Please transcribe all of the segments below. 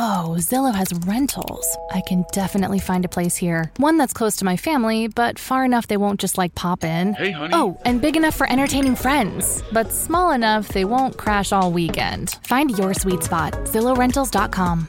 Oh, Zillow has rentals. I can definitely find a place here. One that's close to my family, but far enough they won't just like pop in. Hey, honey. Oh, and big enough for entertaining friends, but small enough they won't crash all weekend. Find your sweet spot. ZillowRentals.com.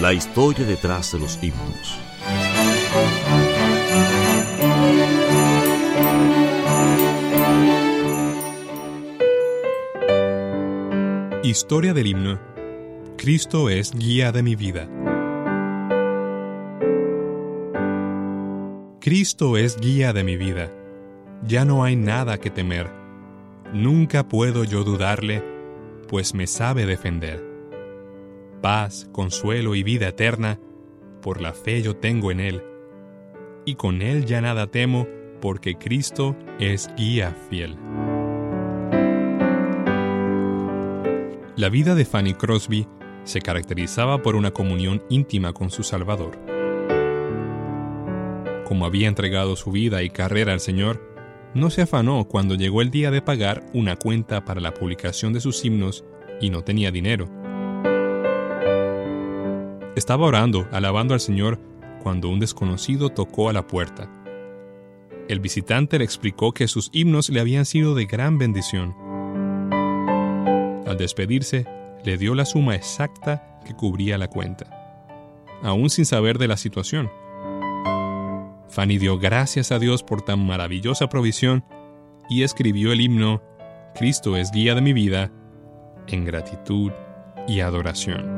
La historia detrás de los himnos. Historia del himno. Cristo es guía de mi vida. Cristo es guía de mi vida. Ya no hay nada que temer. Nunca puedo yo dudarle, pues me sabe defender. Paz, consuelo y vida eterna, por la fe yo tengo en Él. Y con Él ya nada temo, porque Cristo es guía fiel. La vida de Fanny Crosby se caracterizaba por una comunión íntima con su Salvador. Como había entregado su vida y carrera al Señor, no se afanó cuando llegó el día de pagar una cuenta para la publicación de sus himnos y no tenía dinero. Estaba orando, alabando al Señor, cuando un desconocido tocó a la puerta. El visitante le explicó que sus himnos le habían sido de gran bendición. Al despedirse, le dio la suma exacta que cubría la cuenta, aún sin saber de la situación. Fanny dio gracias a Dios por tan maravillosa provisión y escribió el himno Cristo es guía de mi vida en gratitud y adoración.